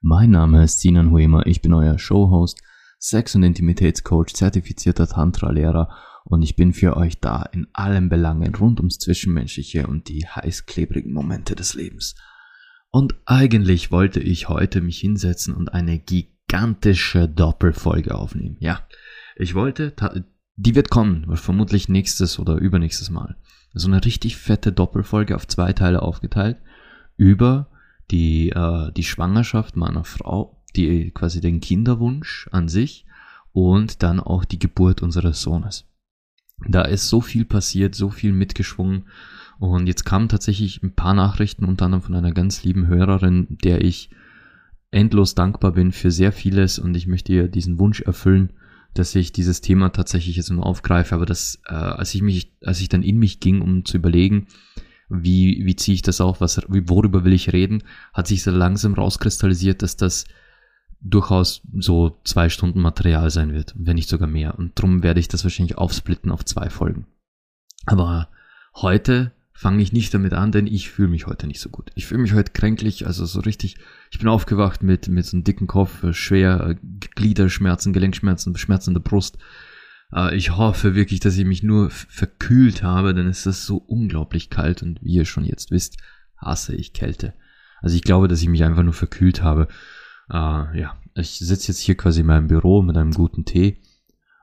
Mein Name ist Sinan Huemer, ich bin euer Showhost, Sex- und Intimitätscoach, zertifizierter Tantra-Lehrer und ich bin für euch da in allen Belangen rund ums Zwischenmenschliche und die heißklebrigen Momente des Lebens. Und eigentlich wollte ich heute mich hinsetzen und eine gigantische Doppelfolge aufnehmen. Ja, ich wollte, die wird kommen, vermutlich nächstes oder übernächstes Mal so eine richtig fette Doppelfolge auf zwei Teile aufgeteilt über die, äh, die Schwangerschaft meiner Frau, die quasi den Kinderwunsch an sich und dann auch die Geburt unseres Sohnes. Da ist so viel passiert, so viel mitgeschwungen und jetzt kamen tatsächlich ein paar Nachrichten, unter anderem von einer ganz lieben Hörerin, der ich endlos dankbar bin für sehr vieles und ich möchte ihr diesen Wunsch erfüllen, dass ich dieses Thema tatsächlich jetzt nur aufgreife, aber das, äh, als ich mich, als ich dann in mich ging, um zu überlegen, wie, wie ziehe ich das auf, was, worüber will ich reden, hat sich so langsam rauskristallisiert, dass das durchaus so zwei Stunden Material sein wird, wenn nicht sogar mehr. Und darum werde ich das wahrscheinlich aufsplitten auf zwei Folgen. Aber heute fange ich nicht damit an, denn ich fühle mich heute nicht so gut. Ich fühle mich heute kränklich, also so richtig, ich bin aufgewacht mit, mit so einem dicken Kopf, schwer, Gliederschmerzen, Gelenkschmerzen, Schmerzen der Brust. Äh, ich hoffe wirklich, dass ich mich nur verkühlt habe, denn es ist so unglaublich kalt und wie ihr schon jetzt wisst, hasse ich Kälte. Also ich glaube, dass ich mich einfach nur verkühlt habe. ja, ich sitze jetzt hier quasi in meinem Büro mit einem guten Tee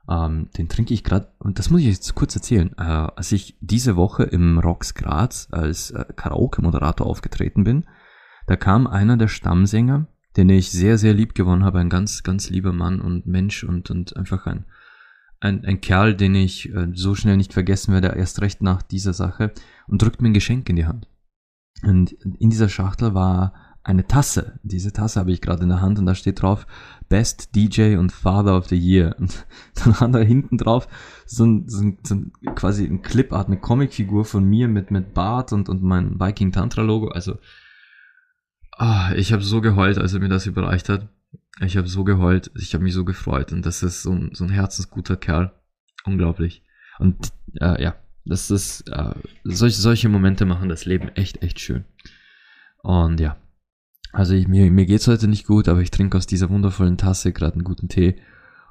ähm, den trinke ich gerade, und das muss ich jetzt kurz erzählen. Äh, als ich diese Woche im Rocks Graz als äh, Karaoke-Moderator aufgetreten bin, da kam einer der Stammsänger, den ich sehr, sehr lieb gewonnen habe, ein ganz, ganz lieber Mann und Mensch und, und einfach ein, ein, ein Kerl, den ich äh, so schnell nicht vergessen werde, erst recht nach dieser Sache, und drückt mir ein Geschenk in die Hand. Und in dieser Schachtel war eine Tasse. Diese Tasse habe ich gerade in der Hand und da steht drauf Best DJ und Father of the Year. Und dann hat er hinten drauf so ein, so ein, so ein quasi ein Clipart, eine Comicfigur von mir mit, mit Bart und, und mein Viking Tantra Logo. Also, ah, ich habe so geheult, als er mir das überreicht hat. Ich habe so geheult, ich habe mich so gefreut und das ist so ein, so ein herzensguter Kerl. Unglaublich. Und äh, ja, das ist, äh, solche, solche Momente machen das Leben echt, echt schön. Und ja, also ich, mir, mir geht's heute nicht gut, aber ich trinke aus dieser wundervollen Tasse gerade einen guten Tee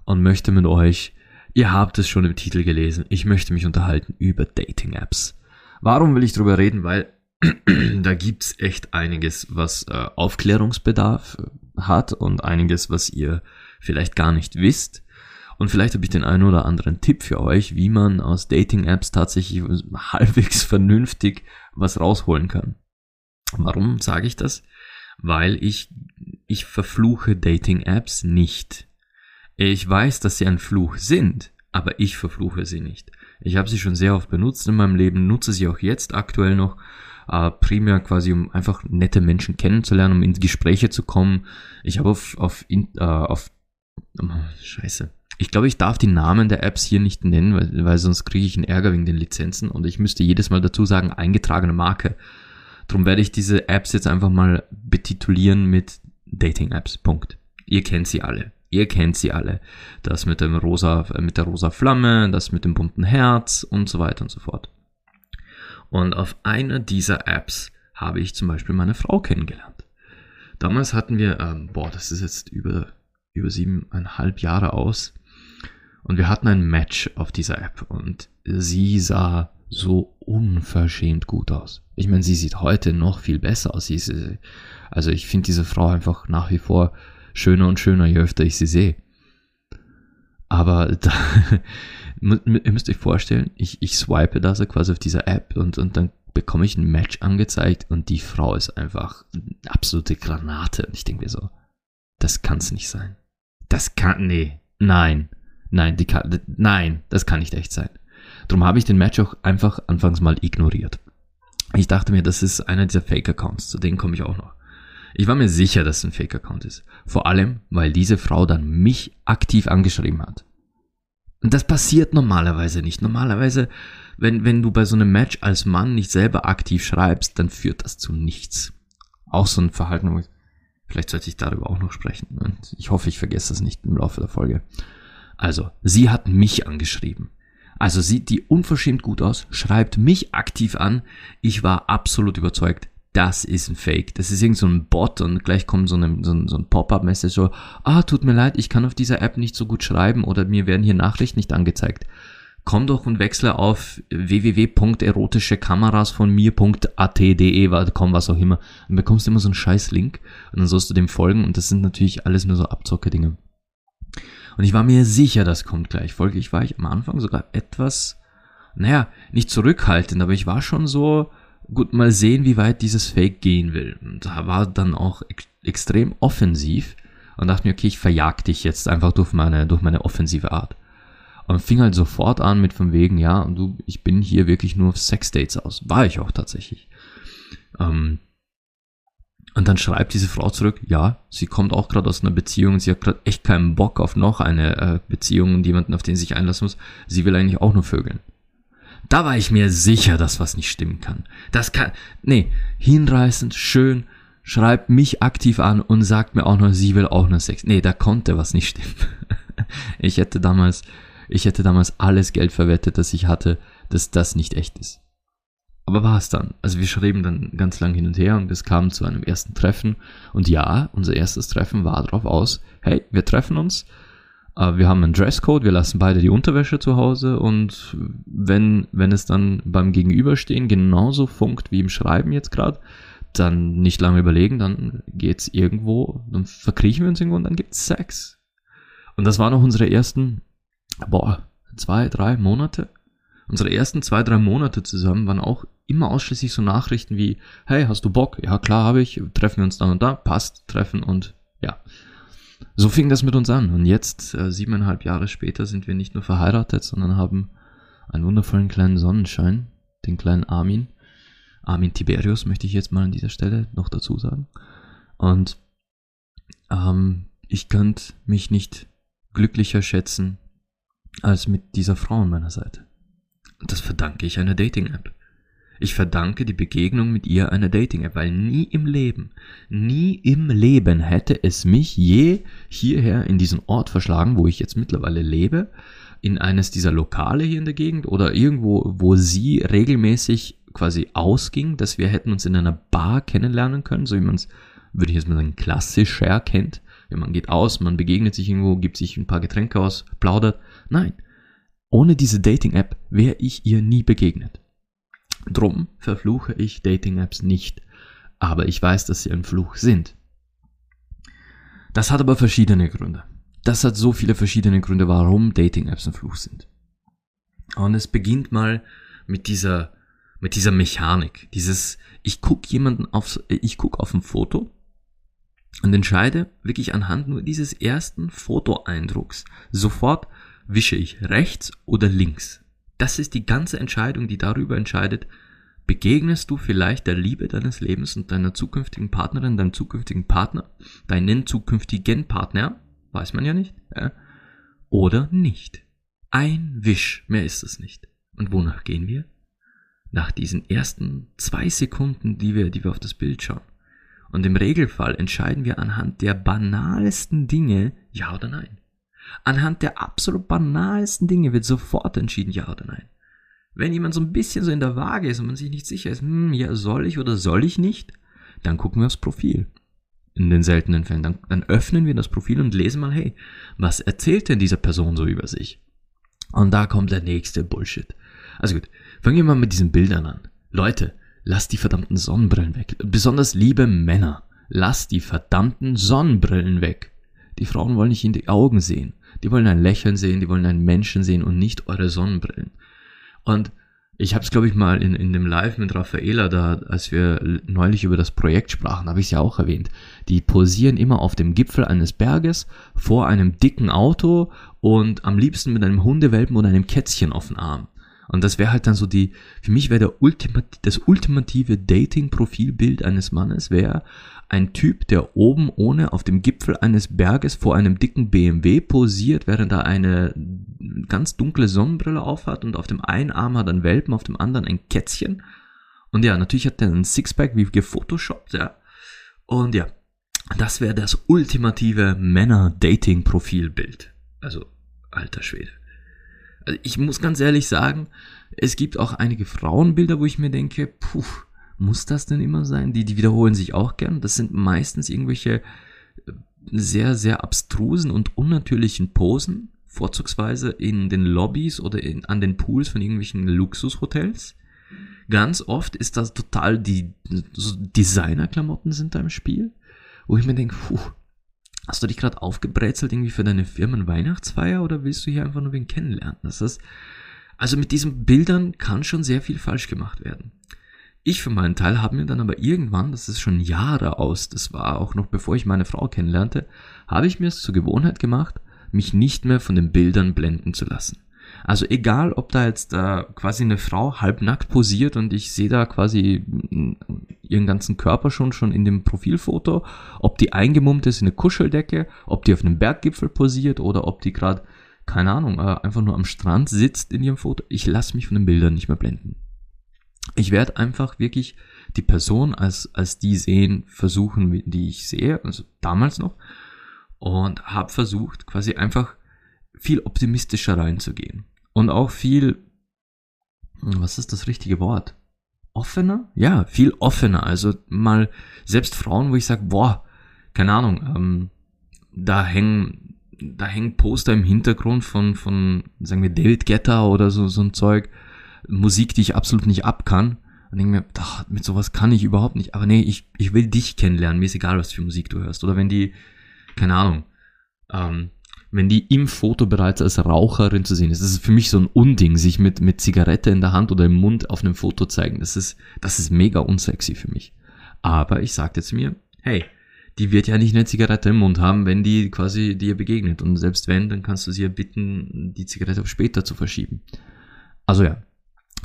und möchte mit euch, ihr habt es schon im Titel gelesen, ich möchte mich unterhalten über Dating-Apps. Warum will ich drüber reden? Weil da gibt's echt einiges, was äh, Aufklärungsbedarf hat und einiges, was ihr vielleicht gar nicht wisst. Und vielleicht habe ich den einen oder anderen Tipp für euch, wie man aus Dating-Apps tatsächlich halbwegs vernünftig was rausholen kann. Warum sage ich das? weil ich, ich verfluche Dating-Apps nicht. Ich weiß, dass sie ein Fluch sind, aber ich verfluche sie nicht. Ich habe sie schon sehr oft benutzt in meinem Leben, nutze sie auch jetzt aktuell noch, äh, primär quasi, um einfach nette Menschen kennenzulernen, um in Gespräche zu kommen. Ich habe auf, auf, in, äh, auf oh, Scheiße. Ich glaube, ich darf die Namen der Apps hier nicht nennen, weil, weil sonst kriege ich einen Ärger wegen den Lizenzen und ich müsste jedes Mal dazu sagen, eingetragene Marke. Darum werde ich diese Apps jetzt einfach mal betitulieren mit Dating-Apps. Punkt. Ihr kennt sie alle. Ihr kennt sie alle. Das mit dem rosa, mit der rosa Flamme, das mit dem bunten Herz und so weiter und so fort. Und auf einer dieser Apps habe ich zum Beispiel meine Frau kennengelernt. Damals hatten wir, ähm, boah, das ist jetzt über, über siebeneinhalb Jahre aus. Und wir hatten ein Match auf dieser App und sie sah so unverschämt gut aus. Ich meine, sie sieht heute noch viel besser aus. Ist, also ich finde diese Frau einfach nach wie vor schöner und schöner, je öfter ich sie sehe. Aber da, ihr müsst euch vorstellen, ich, ich swipe da so quasi auf dieser App und, und dann bekomme ich ein Match angezeigt und die Frau ist einfach eine absolute Granate. Und ich denke mir so, das kann es nicht sein. Das kann, nee, nein, nein, die kann, nein, das kann nicht echt sein. Darum habe ich den Match auch einfach anfangs mal ignoriert. Ich dachte mir, das ist einer dieser Fake-Accounts, zu denen komme ich auch noch. Ich war mir sicher, dass es ein Fake-Account ist. Vor allem, weil diese Frau dann mich aktiv angeschrieben hat. Und das passiert normalerweise nicht. Normalerweise, wenn, wenn du bei so einem Match als Mann nicht selber aktiv schreibst, dann führt das zu nichts. Auch so ein Verhalten, vielleicht sollte ich darüber auch noch sprechen. Und ich hoffe, ich vergesse das nicht im Laufe der Folge. Also, sie hat mich angeschrieben. Also sieht die unverschämt gut aus, schreibt mich aktiv an. Ich war absolut überzeugt, das ist ein Fake. Das ist irgend so ein Bot und gleich kommt so ein, so ein, so ein Pop-up-Message so, ah, tut mir leid, ich kann auf dieser App nicht so gut schreiben oder mir werden hier Nachrichten nicht angezeigt. Komm doch und wechsle auf www.erotischekameras von mir.at.de, komm, was auch immer. Und bekommst immer so einen scheiß Link und dann sollst du dem folgen und das sind natürlich alles nur so Abzocke-Dinge. Und ich war mir sicher, das kommt gleich. Folglich war ich am Anfang sogar etwas, naja, nicht zurückhaltend, aber ich war schon so, gut, mal sehen, wie weit dieses Fake gehen will. Und da war dann auch ex extrem offensiv und dachte mir, okay, ich verjag dich jetzt einfach durch meine, durch meine offensive Art. Und fing halt sofort an mit von wegen, ja, du, ich bin hier wirklich nur auf Sexdates aus. War ich auch tatsächlich. Ähm, und dann schreibt diese Frau zurück, ja, sie kommt auch gerade aus einer Beziehung, sie hat gerade echt keinen Bock auf noch eine äh, Beziehung und jemanden, auf den sie sich einlassen muss. Sie will eigentlich auch nur vögeln. Da war ich mir sicher, dass was nicht stimmen kann. Das kann, nee, hinreißend, schön, schreibt mich aktiv an und sagt mir auch noch, sie will auch nur Sex. Nee, da konnte was nicht stimmen. ich hätte damals, ich hätte damals alles Geld verwettet, das ich hatte, dass das nicht echt ist. Aber war es dann. Also wir schrieben dann ganz lang hin und her und es kam zu einem ersten Treffen. Und ja, unser erstes Treffen war darauf aus, hey, wir treffen uns, wir haben einen Dresscode, wir lassen beide die Unterwäsche zu Hause und wenn, wenn es dann beim Gegenüberstehen genauso funkt wie im Schreiben jetzt gerade, dann nicht lange überlegen, dann geht's irgendwo, dann verkriechen wir uns irgendwo und dann gibt's Sex. Und das waren noch unsere ersten, boah, zwei, drei Monate. Unsere ersten zwei, drei Monate zusammen waren auch immer ausschließlich so Nachrichten wie, hey, hast du Bock? Ja, klar habe ich, treffen wir uns dann und da, passt, treffen und ja. So fing das mit uns an. Und jetzt, äh, siebeneinhalb Jahre später, sind wir nicht nur verheiratet, sondern haben einen wundervollen kleinen Sonnenschein, den kleinen Armin. Armin Tiberius möchte ich jetzt mal an dieser Stelle noch dazu sagen. Und ähm, ich könnte mich nicht glücklicher schätzen als mit dieser Frau an meiner Seite. Das verdanke ich einer Dating-App. Ich verdanke die Begegnung mit ihr einer Dating-App, weil nie im Leben, nie im Leben hätte es mich je hierher in diesen Ort verschlagen, wo ich jetzt mittlerweile lebe, in eines dieser Lokale hier in der Gegend oder irgendwo, wo sie regelmäßig quasi ausging, dass wir hätten uns in einer Bar kennenlernen können, so wie man es, würde ich jetzt mal sagen, klassischer kennt. Wenn man geht aus, man begegnet sich irgendwo, gibt sich ein paar Getränke aus, plaudert. Nein, ohne diese Dating-App wäre ich ihr nie begegnet. Drum verfluche ich Dating-Apps nicht, aber ich weiß, dass sie ein Fluch sind. Das hat aber verschiedene Gründe. Das hat so viele verschiedene Gründe, warum Dating-Apps ein Fluch sind. Und es beginnt mal mit dieser, mit dieser Mechanik. Dieses, ich gucke jemanden auf, ich gucke auf ein Foto und entscheide wirklich anhand nur dieses ersten Fotoeindrucks. Sofort wische ich rechts oder links. Das ist die ganze Entscheidung, die darüber entscheidet, begegnest du vielleicht der Liebe deines Lebens und deiner zukünftigen Partnerin, deinem zukünftigen Partner, deinen zukünftigen Partner, weiß man ja nicht, ja, oder nicht. Ein Wisch, mehr ist es nicht. Und wonach gehen wir? Nach diesen ersten zwei Sekunden, die wir, die wir auf das Bild schauen. Und im Regelfall entscheiden wir anhand der banalsten Dinge ja oder nein. Anhand der absolut banalsten Dinge wird sofort entschieden, ja oder nein. Wenn jemand so ein bisschen so in der Waage ist und man sich nicht sicher ist, hm, ja, soll ich oder soll ich nicht, dann gucken wir aufs Profil. In den seltenen Fällen. Dann, dann öffnen wir das Profil und lesen mal, hey, was erzählt denn diese Person so über sich? Und da kommt der nächste Bullshit. Also gut, fangen wir mal mit diesen Bildern an. Leute, lasst die verdammten Sonnenbrillen weg. Besonders liebe Männer, lasst die verdammten Sonnenbrillen weg. Die Frauen wollen nicht in die Augen sehen. Die wollen ein Lächeln sehen, die wollen einen Menschen sehen und nicht eure Sonnenbrillen. Und ich habe es, glaube ich, mal in, in dem Live mit Raffaela, da, als wir neulich über das Projekt sprachen, habe ich es ja auch erwähnt. Die posieren immer auf dem Gipfel eines Berges vor einem dicken Auto und am liebsten mit einem Hundewelpen oder einem Kätzchen auf dem Arm. Und das wäre halt dann so die, für mich wäre der Ultimat, das ultimative Dating-Profilbild eines Mannes wäre ein Typ, der oben ohne auf dem Gipfel eines Berges vor einem dicken BMW posiert, während er eine ganz dunkle Sonnenbrille aufhat und auf dem einen Arm hat einen Welpen, auf dem anderen ein Kätzchen. Und ja, natürlich hat er einen Sixpack wie gefotoshoppt, ja. Und ja, das wäre das ultimative Männer-Dating-Profilbild. Also, alter Schwede. Also ich muss ganz ehrlich sagen, es gibt auch einige Frauenbilder, wo ich mir denke, puh, muss das denn immer sein? Die, die wiederholen sich auch gern. Das sind meistens irgendwelche äh, sehr, sehr abstrusen und unnatürlichen Posen, vorzugsweise in den Lobbys oder in, an den Pools von irgendwelchen Luxushotels. Ganz oft ist das total die so Designerklamotten sind da im Spiel, wo ich mir denke, puh, Hast du dich gerade aufgebrezelt irgendwie für deine Firmenweihnachtsfeier oder willst du hier einfach nur wen kennenlernen? Das ist, also mit diesen Bildern kann schon sehr viel falsch gemacht werden. Ich für meinen Teil habe mir dann aber irgendwann, das ist schon Jahre aus, das war auch noch bevor ich meine Frau kennenlernte, habe ich mir es zur Gewohnheit gemacht, mich nicht mehr von den Bildern blenden zu lassen. Also egal, ob da jetzt äh, quasi eine Frau halbnackt posiert und ich sehe da quasi mm, ihren ganzen Körper schon schon in dem Profilfoto, ob die eingemummt ist in eine Kuscheldecke, ob die auf einem Berggipfel posiert oder ob die gerade keine Ahnung, äh, einfach nur am Strand sitzt in ihrem Foto. Ich lasse mich von den Bildern nicht mehr blenden. Ich werde einfach wirklich die Person als, als die sehen, versuchen, die ich sehe, also damals noch, und habe versucht, quasi einfach viel optimistischer reinzugehen. Und auch viel, was ist das richtige Wort? Offener? Ja, viel offener. Also mal selbst Frauen, wo ich sage, boah, keine Ahnung, ähm, da hängen, da hängen Poster im Hintergrund von, von, sagen wir, David Guetta oder so, so ein Zeug, Musik, die ich absolut nicht ab kann. Und denke mir, ach, mit sowas kann ich überhaupt nicht. Aber nee, ich, ich will dich kennenlernen. Mir ist egal, was für Musik du hörst. Oder wenn die, keine Ahnung, ähm, wenn die im Foto bereits als Raucherin zu sehen ist. Das ist für mich so ein Unding, sich mit, mit Zigarette in der Hand oder im Mund auf einem Foto zeigen. Das ist, das ist mega unsexy für mich. Aber ich sagte zu mir, hey, die wird ja nicht eine Zigarette im Mund haben, wenn die quasi dir begegnet. Und selbst wenn, dann kannst du sie ja bitten, die Zigarette auf später zu verschieben. Also ja,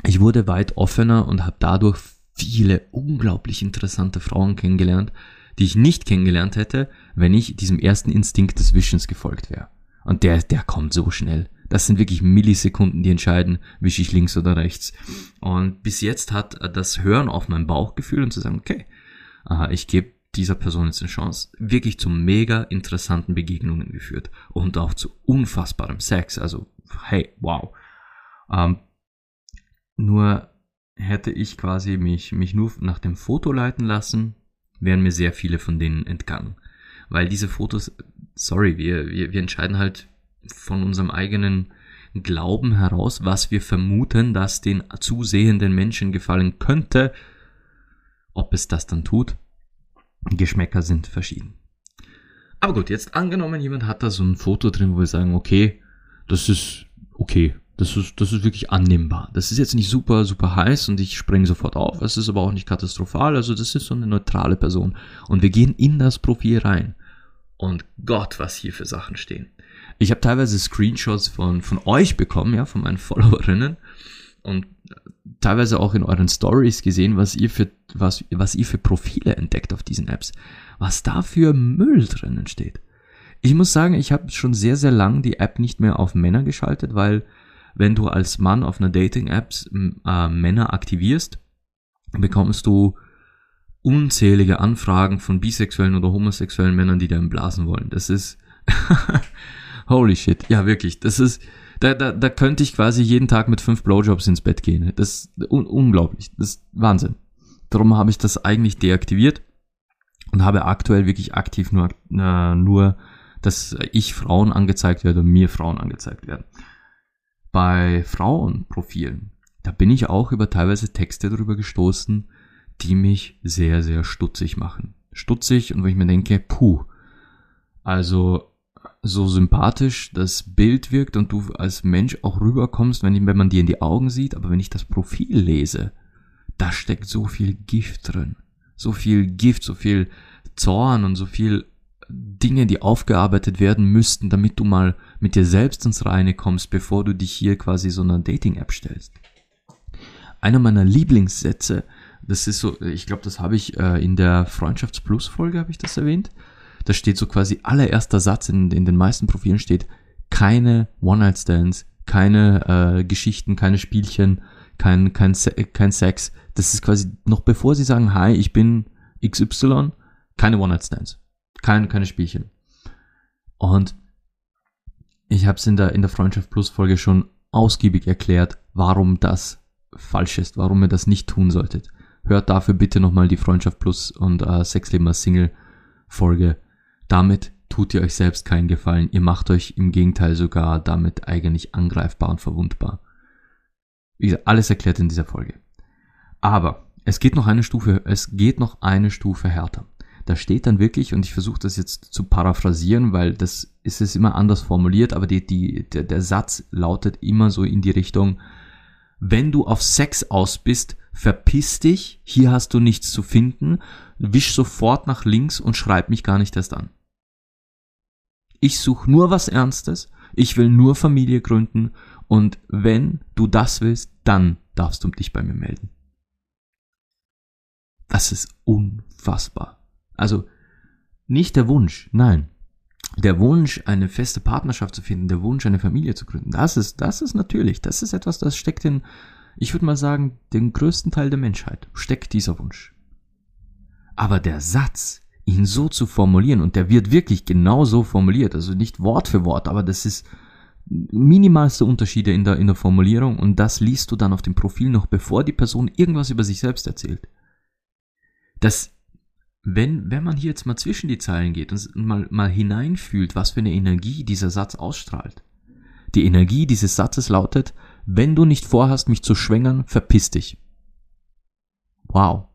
ich wurde weit offener und habe dadurch viele unglaublich interessante Frauen kennengelernt, die ich nicht kennengelernt hätte, wenn ich diesem ersten Instinkt des Wischens gefolgt wäre. Und der, der kommt so schnell. Das sind wirklich Millisekunden, die entscheiden, wische ich links oder rechts. Und bis jetzt hat das Hören auf mein Bauchgefühl und zu sagen, okay, ich gebe dieser Person jetzt eine Chance, wirklich zu mega interessanten Begegnungen geführt und auch zu unfassbarem Sex. Also, hey, wow. Ähm, nur hätte ich quasi mich, mich nur nach dem Foto leiten lassen, wären mir sehr viele von denen entgangen. Weil diese Fotos sorry, wir, wir, wir entscheiden halt von unserem eigenen Glauben heraus, was wir vermuten, dass den zusehenden Menschen gefallen könnte. Ob es das dann tut, Geschmäcker sind verschieden. Aber gut, jetzt angenommen, jemand hat da so ein Foto drin, wo wir sagen, okay, das ist okay, das ist, das ist wirklich annehmbar. Das ist jetzt nicht super, super heiß und ich springe sofort auf. Es ist aber auch nicht katastrophal. Also das ist so eine neutrale Person. Und wir gehen in das Profil rein. Und Gott, was hier für Sachen stehen. Ich habe teilweise Screenshots von, von euch bekommen, ja, von meinen Followerinnen und teilweise auch in euren Stories gesehen, was ihr für, was, was ihr für Profile entdeckt auf diesen Apps. Was da für Müll drinnen steht. Ich muss sagen, ich habe schon sehr, sehr lang die App nicht mehr auf Männer geschaltet, weil wenn du als Mann auf einer Dating-App äh, Männer aktivierst, bekommst du unzählige Anfragen von bisexuellen oder homosexuellen Männern, die da blasen wollen. Das ist holy shit. Ja, wirklich. Das ist da, da, da könnte ich quasi jeden Tag mit fünf Blowjobs ins Bett gehen. Das ist un unglaublich. Das ist Wahnsinn. Darum habe ich das eigentlich deaktiviert und habe aktuell wirklich aktiv nur, äh, nur, dass ich Frauen angezeigt werde und mir Frauen angezeigt werden. Bei Frauenprofilen, da bin ich auch über teilweise Texte darüber gestoßen, die mich sehr, sehr stutzig machen. Stutzig und wo ich mir denke, puh, also so sympathisch das Bild wirkt und du als Mensch auch rüberkommst, wenn, wenn man dir in die Augen sieht, aber wenn ich das Profil lese, da steckt so viel Gift drin. So viel Gift, so viel Zorn und so viel Dinge, die aufgearbeitet werden müssten, damit du mal mit dir selbst ins Reine kommst, bevor du dich hier quasi so einer Dating-App stellst. einer meiner Lieblingssätze, das ist so, ich glaube, das habe ich äh, in der Freundschaftsplus-Folge, habe ich das erwähnt. Da steht so quasi allererster Satz in, in den meisten Profilen steht, keine One-Night-Stands, keine äh, Geschichten, keine Spielchen, kein, kein, kein Sex. Das ist quasi noch bevor sie sagen, hi, ich bin XY, keine One-Night-Stands, kein, keine Spielchen. Und ich habe es in der, in der Freundschaft Plus Folge schon ausgiebig erklärt, warum das falsch ist, warum ihr das nicht tun solltet. Hört dafür bitte nochmal die Freundschaft Plus und äh, Sexleben als Single Folge. Damit tut ihr euch selbst keinen Gefallen. Ihr macht euch im Gegenteil sogar damit eigentlich angreifbar und verwundbar. Wie gesagt, alles erklärt in dieser Folge. Aber es geht noch eine Stufe, es geht noch eine Stufe härter. Da steht dann wirklich, und ich versuche das jetzt zu paraphrasieren, weil das ist es immer anders formuliert, aber die, die, der, der Satz lautet immer so in die Richtung, wenn du auf Sex aus bist, verpiss dich, hier hast du nichts zu finden, wisch sofort nach links und schreib mich gar nicht erst an. Ich suche nur was Ernstes, ich will nur Familie gründen und wenn du das willst, dann darfst du dich bei mir melden. Das ist unfassbar. Also nicht der Wunsch, nein. Der Wunsch, eine feste Partnerschaft zu finden, der Wunsch, eine Familie zu gründen, das ist, das ist natürlich, das ist etwas, das steckt in, ich würde mal sagen, den größten Teil der Menschheit, steckt dieser Wunsch. Aber der Satz, ihn so zu formulieren, und der wird wirklich genau so formuliert, also nicht Wort für Wort, aber das ist minimalste Unterschiede in der, in der Formulierung und das liest du dann auf dem Profil noch, bevor die Person irgendwas über sich selbst erzählt. Das, wenn, wenn man hier jetzt mal zwischen die Zeilen geht und mal, mal hineinfühlt, was für eine Energie dieser Satz ausstrahlt. Die Energie dieses Satzes lautet, wenn du nicht vorhast, mich zu schwängern, verpiss dich. Wow.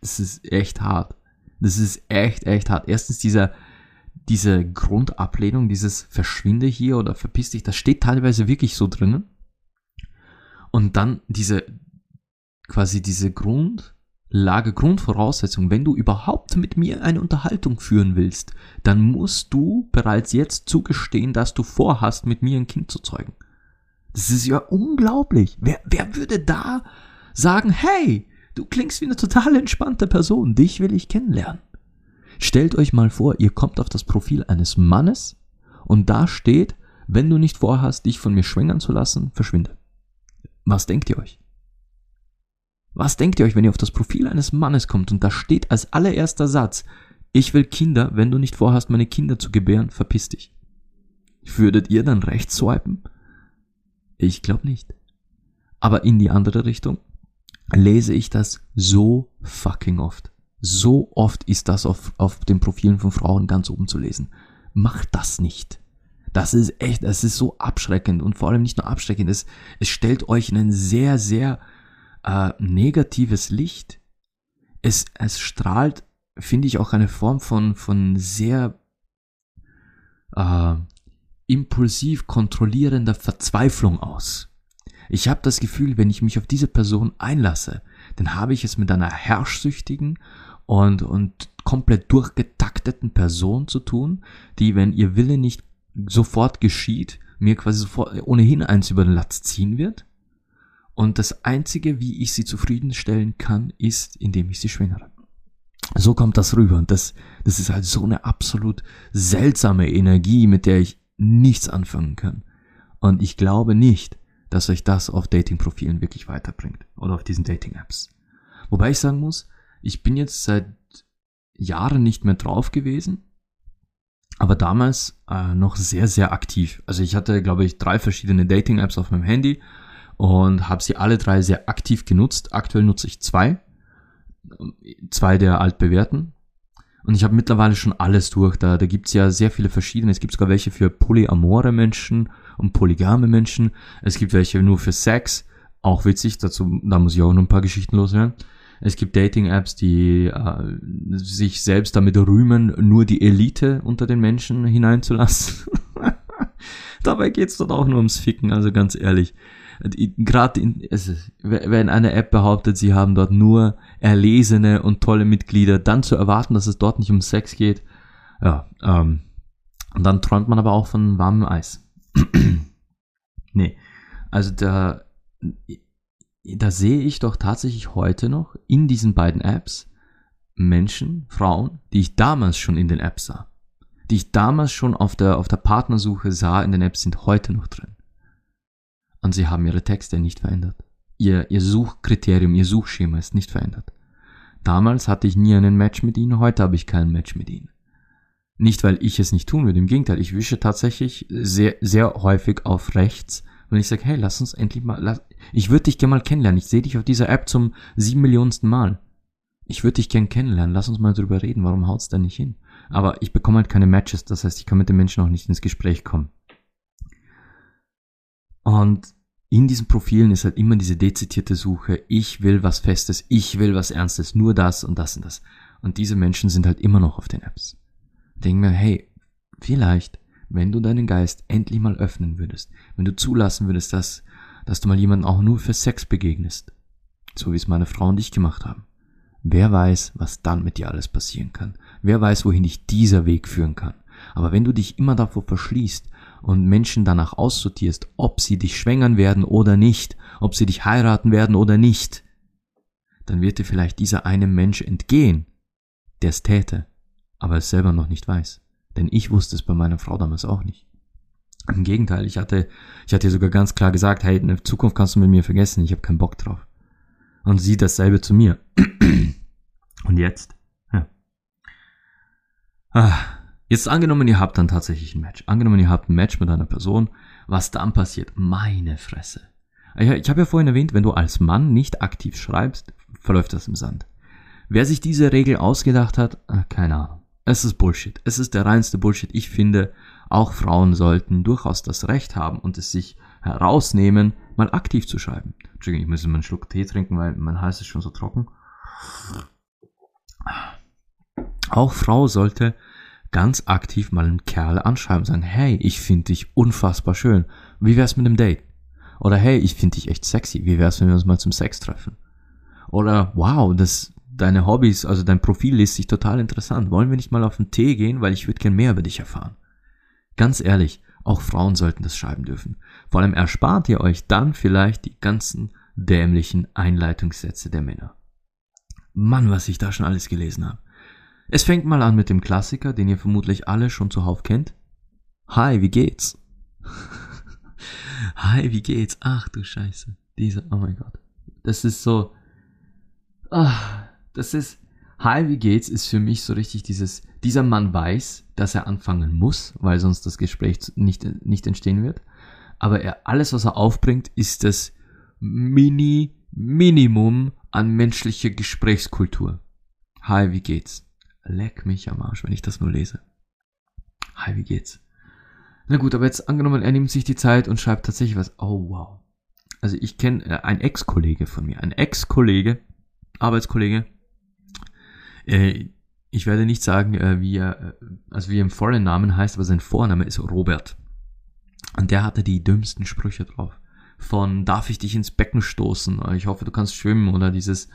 Das ist echt hart. Das ist echt, echt hart. Erstens dieser, diese Grundablehnung, dieses Verschwinde hier oder verpiss dich, das steht teilweise wirklich so drinnen. Und dann diese, quasi diese Grundlage, Grundvoraussetzung, wenn du überhaupt mit mir eine Unterhaltung führen willst, dann musst du bereits jetzt zugestehen, dass du vorhast, mit mir ein Kind zu zeugen. Das ist ja unglaublich. Wer, wer würde da sagen, hey, du klingst wie eine total entspannte Person, dich will ich kennenlernen. Stellt euch mal vor, ihr kommt auf das Profil eines Mannes und da steht, wenn du nicht vorhast, dich von mir schwängern zu lassen, verschwinde. Was denkt ihr euch? Was denkt ihr euch, wenn ihr auf das Profil eines Mannes kommt und da steht als allererster Satz, ich will Kinder, wenn du nicht vorhast, meine Kinder zu gebären, verpiss dich. Würdet ihr dann rechts swipen? Ich glaube nicht. Aber in die andere Richtung lese ich das so fucking oft. So oft ist das auf, auf den Profilen von Frauen ganz oben zu lesen. Macht das nicht. Das ist echt, das ist so abschreckend und vor allem nicht nur abschreckend, es, es stellt euch in ein sehr, sehr äh, negatives Licht. Es, es strahlt, finde ich, auch eine Form von, von sehr äh, impulsiv kontrollierender Verzweiflung aus. Ich habe das Gefühl, wenn ich mich auf diese Person einlasse, dann habe ich es mit einer herrschsüchtigen und, und komplett durchgetakteten Person zu tun, die, wenn ihr Wille nicht sofort geschieht, mir quasi sofort ohnehin eins über den Latz ziehen wird. Und das Einzige, wie ich sie zufriedenstellen kann, ist, indem ich sie schwängere. So kommt das rüber. Und das, das ist halt so eine absolut seltsame Energie, mit der ich nichts anfangen kann. Und ich glaube nicht, dass euch das auf Dating-Profilen wirklich weiterbringt. Oder auf diesen Dating-Apps. Wobei ich sagen muss, ich bin jetzt seit Jahren nicht mehr drauf gewesen, aber damals äh, noch sehr, sehr aktiv. Also ich hatte, glaube ich, drei verschiedene Dating-Apps auf meinem Handy und habe sie alle drei sehr aktiv genutzt. Aktuell nutze ich zwei. Zwei der altbewährten. Und ich habe mittlerweile schon alles durch. Da, da gibt es ja sehr viele verschiedene. Es gibt sogar welche für polyamore Menschen und polygame Menschen. Es gibt welche nur für Sex. Auch witzig, dazu, da muss ich auch noch ein paar Geschichten loswerden. Es gibt Dating-Apps, die äh, sich selbst damit rühmen, nur die Elite unter den Menschen hineinzulassen. Dabei geht's dort auch nur ums Ficken, also ganz ehrlich. Gerade wenn eine App behauptet, sie haben dort nur erlesene und tolle Mitglieder, dann zu erwarten, dass es dort nicht um Sex geht, ja, ähm, und dann träumt man aber auch von warmem Eis. nee, also da da sehe ich doch tatsächlich heute noch in diesen beiden Apps Menschen, Frauen, die ich damals schon in den Apps sah. Die ich damals schon auf der, auf der Partnersuche sah in den Apps, sind heute noch drin. Und sie haben ihre Texte nicht verändert. Ihr, ihr Suchkriterium, ihr Suchschema ist nicht verändert. Damals hatte ich nie einen Match mit ihnen, heute habe ich kein Match mit ihnen. Nicht, weil ich es nicht tun würde, im Gegenteil, ich wische tatsächlich sehr, sehr häufig auf rechts, wenn ich sage, hey, lass uns endlich mal, lass, ich würde dich gerne mal kennenlernen, ich sehe dich auf dieser App zum sieben Millionsten Mal. Ich würde dich gern kennenlernen, lass uns mal drüber reden, warum haut's da nicht hin? Aber ich bekomme halt keine Matches, das heißt, ich kann mit den Menschen auch nicht ins Gespräch kommen. Und in diesen Profilen ist halt immer diese dezidierte Suche, ich will was Festes, ich will was Ernstes, nur das und das und das. Und diese Menschen sind halt immer noch auf den Apps. Denk mir, hey, vielleicht, wenn du deinen Geist endlich mal öffnen würdest, wenn du zulassen würdest, dass, dass du mal jemanden auch nur für Sex begegnest, so wie es meine Frau und ich gemacht haben. Wer weiß, was dann mit dir alles passieren kann. Wer weiß, wohin dich dieser Weg führen kann. Aber wenn du dich immer davor verschließt und Menschen danach aussortierst, ob sie dich schwängern werden oder nicht, ob sie dich heiraten werden oder nicht, dann wird dir vielleicht dieser eine Mensch entgehen, der es täte, aber es selber noch nicht weiß. Denn ich wusste es bei meiner Frau damals auch nicht. Im Gegenteil, ich hatte, ich hatte ihr sogar ganz klar gesagt, hey, in der Zukunft kannst du mit mir vergessen, ich habe keinen Bock drauf. Und sie dasselbe zu mir. Und jetzt? Ja. Ah, Jetzt angenommen, ihr habt dann tatsächlich ein Match. Angenommen, ihr habt ein Match mit einer Person. Was dann passiert? Meine Fresse. Ich habe ja vorhin erwähnt, wenn du als Mann nicht aktiv schreibst, verläuft das im Sand. Wer sich diese Regel ausgedacht hat, äh, keine Ahnung. Es ist Bullshit. Es ist der reinste Bullshit. Ich finde, auch Frauen sollten durchaus das Recht haben und es sich herausnehmen, mal aktiv zu schreiben. Entschuldigung, ich muss mal einen Schluck Tee trinken, weil mein Hals ist schon so trocken. Auch Frau sollte ganz aktiv mal einen Kerl anschreiben und sagen, hey, ich finde dich unfassbar schön. Wie wär's mit einem Date? Oder hey, ich finde dich echt sexy. Wie wär's, wenn wir uns mal zum Sex treffen? Oder wow, das, deine Hobbys, also dein Profil liest sich total interessant. Wollen wir nicht mal auf einen Tee gehen, weil ich würde gern mehr über dich erfahren. Ganz ehrlich, auch Frauen sollten das schreiben dürfen. Vor allem erspart ihr euch dann vielleicht die ganzen dämlichen Einleitungssätze der Männer. Mann, was ich da schon alles gelesen habe. Es fängt mal an mit dem Klassiker, den ihr vermutlich alle schon zuhauf kennt. Hi, wie geht's? Hi, wie geht's? Ach du Scheiße. Dieser, oh mein Gott. Das ist so, ah, das ist, Hi, wie geht's? ist für mich so richtig dieses, dieser Mann weiß, dass er anfangen muss, weil sonst das Gespräch nicht, nicht entstehen wird. Aber er, alles, was er aufbringt, ist das Mini, Minimum an menschlicher Gesprächskultur. Hi, wie geht's? Leck mich am Arsch, wenn ich das nur lese. Hi, wie geht's? Na gut, aber jetzt angenommen, er nimmt sich die Zeit und schreibt tatsächlich was. Oh, wow. Also ich kenne äh, ein Ex-Kollege von mir, ein Ex-Kollege, Arbeitskollege. Äh, ich werde nicht sagen, äh, wie er, äh, also wie er im vollen Namen heißt, aber sein Vorname ist Robert. Und der hatte die dümmsten Sprüche drauf. Von darf ich dich ins Becken stoßen? Ich hoffe, du kannst schwimmen oder dieses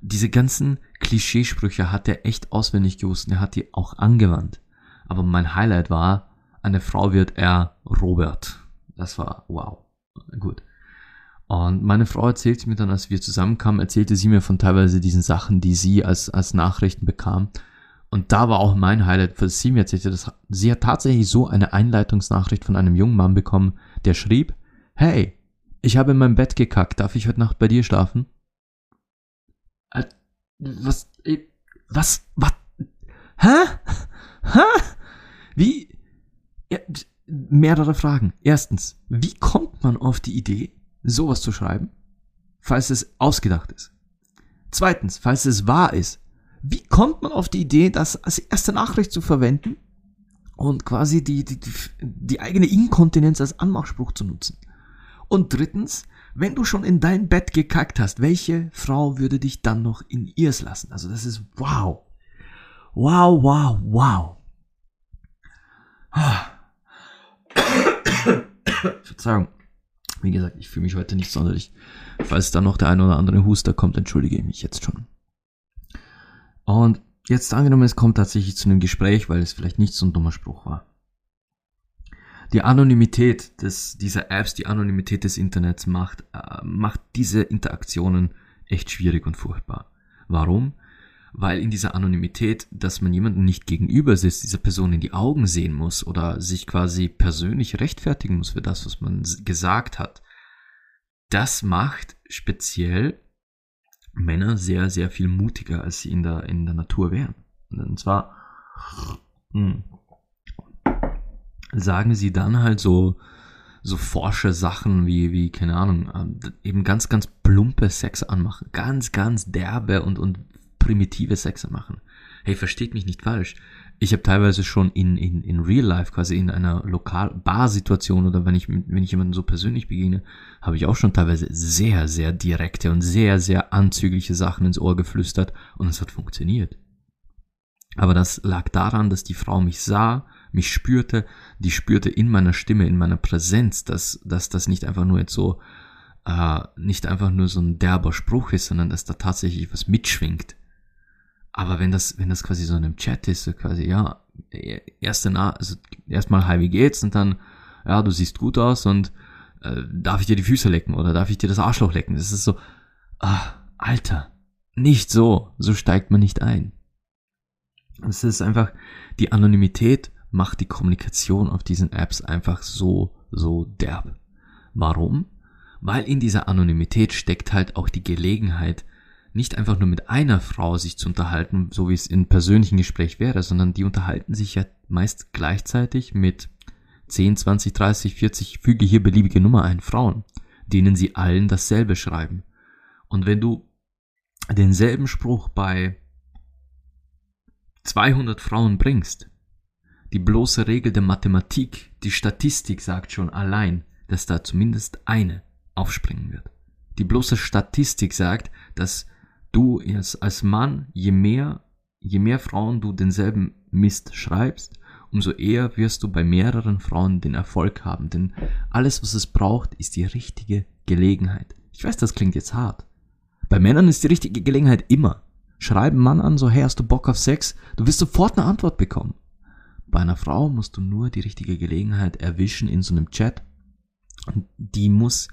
diese ganzen Klischeesprüche hat er echt auswendig gewusst und er hat die auch angewandt. Aber mein Highlight war, eine Frau wird er Robert. Das war wow. Gut. Und meine Frau erzählte mir dann, als wir zusammenkamen, erzählte sie mir von teilweise diesen Sachen, die sie als, als Nachrichten bekam. Und da war auch mein Highlight, was sie mir erzählte, dass sie hat tatsächlich so eine Einleitungsnachricht von einem jungen Mann bekommen, der schrieb, hey, ich habe in meinem Bett gekackt, darf ich heute Nacht bei dir schlafen? Äh, was, äh, was, was, hä? Hä? Wie, ja, mehrere Fragen. Erstens, wie kommt man auf die Idee, sowas zu schreiben, falls es ausgedacht ist? Zweitens, falls es wahr ist, wie kommt man auf die Idee, das als erste Nachricht zu verwenden und quasi die, die, die eigene Inkontinenz als Anmachspruch zu nutzen? Und drittens, wenn du schon in dein Bett gekackt hast, welche Frau würde dich dann noch in ihrs lassen? Also das ist wow. Wow, wow, wow. Verzeihung. Wie gesagt, ich fühle mich heute nicht sonderlich. Falls da noch der ein oder andere Huster kommt, entschuldige ich mich jetzt schon. Und jetzt angenommen, es kommt tatsächlich zu einem Gespräch, weil es vielleicht nicht so ein dummer Spruch war. Die Anonymität des, dieser Apps, die Anonymität des Internets macht, äh, macht diese Interaktionen echt schwierig und furchtbar. Warum? Weil in dieser Anonymität, dass man jemanden nicht gegenüber sitzt, dieser Person in die Augen sehen muss oder sich quasi persönlich rechtfertigen muss für das, was man gesagt hat, das macht speziell Männer sehr, sehr viel mutiger, als sie in der, in der Natur wären. Und zwar mh, hm, sagen sie dann halt so, so forsche Sachen wie, wie, keine Ahnung, ähm, eben ganz, ganz plumpe Sex anmachen. Ganz, ganz derbe und, und primitive Sex anmachen. Hey, versteht mich nicht falsch. Ich habe teilweise schon in, in, in Real Life, quasi in einer Lokal-Bar-Situation oder wenn ich, wenn ich jemanden so persönlich begegne, habe ich auch schon teilweise sehr, sehr direkte und sehr, sehr anzügliche Sachen ins Ohr geflüstert und es hat funktioniert. Aber das lag daran, dass die Frau mich sah, mich spürte, die spürte in meiner Stimme, in meiner Präsenz, dass, dass das nicht einfach nur jetzt so, äh, nicht einfach nur so ein derber Spruch ist, sondern dass da tatsächlich was mitschwingt. Aber wenn das, wenn das quasi so in einem Chat ist, so quasi, ja, erste Na also erstmal hi, wie geht's? Und dann, ja, du siehst gut aus und äh, darf ich dir die Füße lecken oder darf ich dir das Arschloch lecken? Das ist so, ah, Alter, nicht so, so steigt man nicht ein. Es ist einfach, die Anonymität macht die Kommunikation auf diesen Apps einfach so, so derb. Warum? Weil in dieser Anonymität steckt halt auch die Gelegenheit, nicht einfach nur mit einer Frau sich zu unterhalten, so wie es in persönlichen Gespräch wäre, sondern die unterhalten sich ja meist gleichzeitig mit 10, 20, 30, 40, füge hier beliebige Nummer ein, Frauen, denen sie allen dasselbe schreiben. Und wenn du denselben Spruch bei 200 Frauen bringst, die bloße Regel der Mathematik, die Statistik sagt schon allein, dass da zumindest eine aufspringen wird. Die bloße Statistik sagt, dass du als Mann, je mehr, je mehr Frauen du denselben Mist schreibst, umso eher wirst du bei mehreren Frauen den Erfolg haben. Denn alles, was es braucht, ist die richtige Gelegenheit. Ich weiß, das klingt jetzt hart. Bei Männern ist die richtige Gelegenheit immer. Schreib einen Mann an, so hey, hast du Bock auf Sex? Du wirst sofort eine Antwort bekommen. Bei einer Frau musst du nur die richtige Gelegenheit erwischen in so einem Chat die muss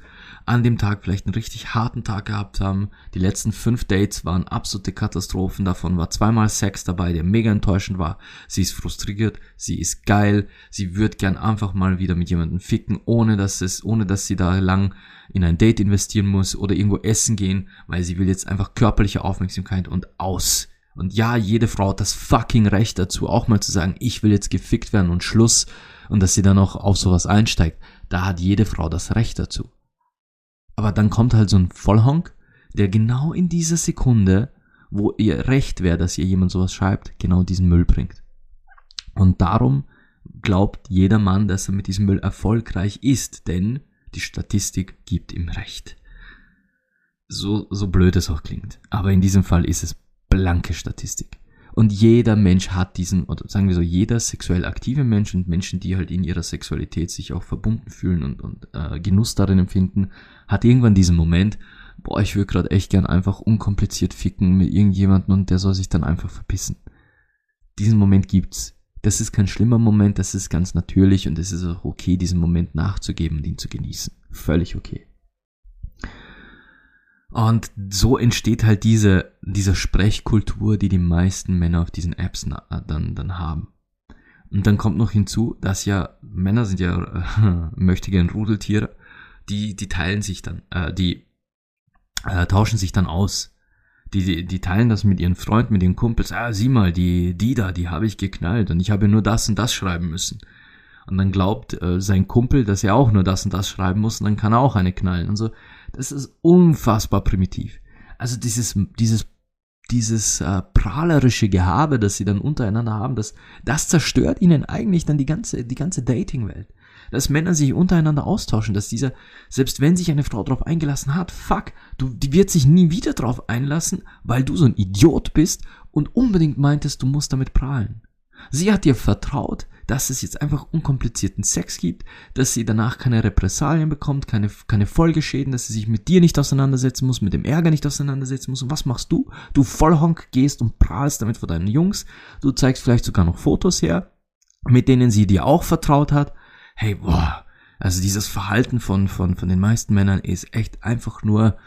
an dem Tag vielleicht einen richtig harten Tag gehabt haben. Die letzten fünf Dates waren absolute Katastrophen. Davon war zweimal Sex dabei, der mega enttäuschend war. Sie ist frustriert, sie ist geil, sie wird gern einfach mal wieder mit jemandem ficken, ohne dass es, ohne dass sie da lang in ein Date investieren muss oder irgendwo essen gehen, weil sie will jetzt einfach körperliche Aufmerksamkeit und aus. Und ja, jede Frau hat das fucking Recht dazu, auch mal zu sagen, ich will jetzt gefickt werden und Schluss und dass sie dann auch auf sowas einsteigt. Da hat jede Frau das Recht dazu. Aber dann kommt halt so ein Vollhonk, der genau in dieser Sekunde, wo ihr recht wäre, dass ihr jemand sowas schreibt, genau diesen Müll bringt. Und darum glaubt jeder Mann, dass er mit diesem Müll erfolgreich ist, denn die Statistik gibt ihm recht. So, so blöd es auch klingt. Aber in diesem Fall ist es blanke Statistik. Und jeder Mensch hat diesen, oder sagen wir so, jeder sexuell aktive Mensch und Menschen, die halt in ihrer Sexualität sich auch verbunden fühlen und, und äh, Genuss darin empfinden, hat irgendwann diesen Moment, boah, ich würde gerade echt gern einfach unkompliziert ficken mit irgendjemandem und der soll sich dann einfach verpissen. Diesen Moment gibt's. Das ist kein schlimmer Moment, das ist ganz natürlich und es ist auch okay, diesen Moment nachzugeben und ihn zu genießen. Völlig okay. Und so entsteht halt diese, diese Sprechkultur, die die meisten Männer auf diesen Apps dann, dann haben. Und dann kommt noch hinzu, dass ja Männer sind ja äh, möchtegern Rudeltiere, die, die teilen sich dann, äh, die äh, tauschen sich dann aus. Die, die, die teilen das mit ihren Freunden, mit ihren Kumpels. Ah, sieh mal, die, die da, die habe ich geknallt und ich habe nur das und das schreiben müssen. Und dann glaubt äh, sein Kumpel, dass er auch nur das und das schreiben muss und dann kann er auch eine knallen. Und so, das ist unfassbar primitiv. Also dieses, dieses, dieses äh, prahlerische Gehabe, das sie dann untereinander haben, das, das zerstört ihnen eigentlich dann die ganze, die ganze Dating-Welt. Dass Männer sich untereinander austauschen, dass dieser, selbst wenn sich eine Frau darauf eingelassen hat, fuck, du, die wird sich nie wieder darauf einlassen, weil du so ein Idiot bist und unbedingt meintest, du musst damit prahlen. Sie hat dir vertraut, dass es jetzt einfach unkomplizierten Sex gibt, dass sie danach keine Repressalien bekommt, keine, keine Folgeschäden, dass sie sich mit dir nicht auseinandersetzen muss, mit dem Ärger nicht auseinandersetzen muss. Und was machst du? Du Vollhonk gehst und prahlst damit vor deinen Jungs. Du zeigst vielleicht sogar noch Fotos her, mit denen sie dir auch vertraut hat. hey, boah, also dieses Verhalten von, von, von den meisten Männern ist echt einfach nur,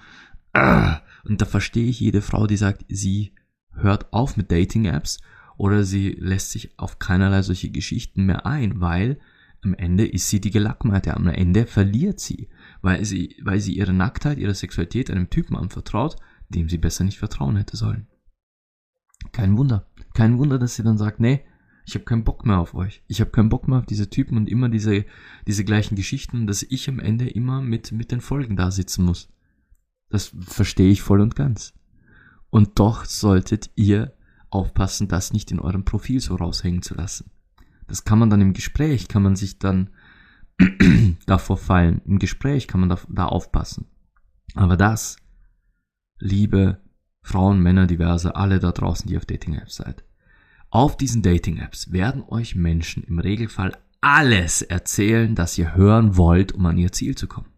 äh, und da verstehe ich jede Frau, die sagt, sie hört auf mit Dating-Apps oder sie lässt sich auf keinerlei solche Geschichten mehr ein, weil am Ende ist sie die Gelackmeite, am Ende verliert sie, weil sie, weil sie ihre Nacktheit, ihre Sexualität einem Typen anvertraut, dem sie besser nicht vertrauen hätte sollen. Kein Wunder. Kein Wunder, dass sie dann sagt, nee, ich habe keinen Bock mehr auf euch. Ich habe keinen Bock mehr auf diese Typen und immer diese, diese gleichen Geschichten, dass ich am Ende immer mit, mit den Folgen da sitzen muss. Das verstehe ich voll und ganz. Und doch solltet ihr aufpassen, das nicht in eurem Profil so raushängen zu lassen. Das kann man dann im Gespräch, kann man sich dann davor fallen. Im Gespräch kann man da, da aufpassen. Aber das, liebe Frauen, Männer, diverse, alle da draußen, die auf Dating-Apps seid. Auf diesen Dating-Apps werden euch Menschen im Regelfall alles erzählen, das ihr hören wollt, um an ihr Ziel zu kommen.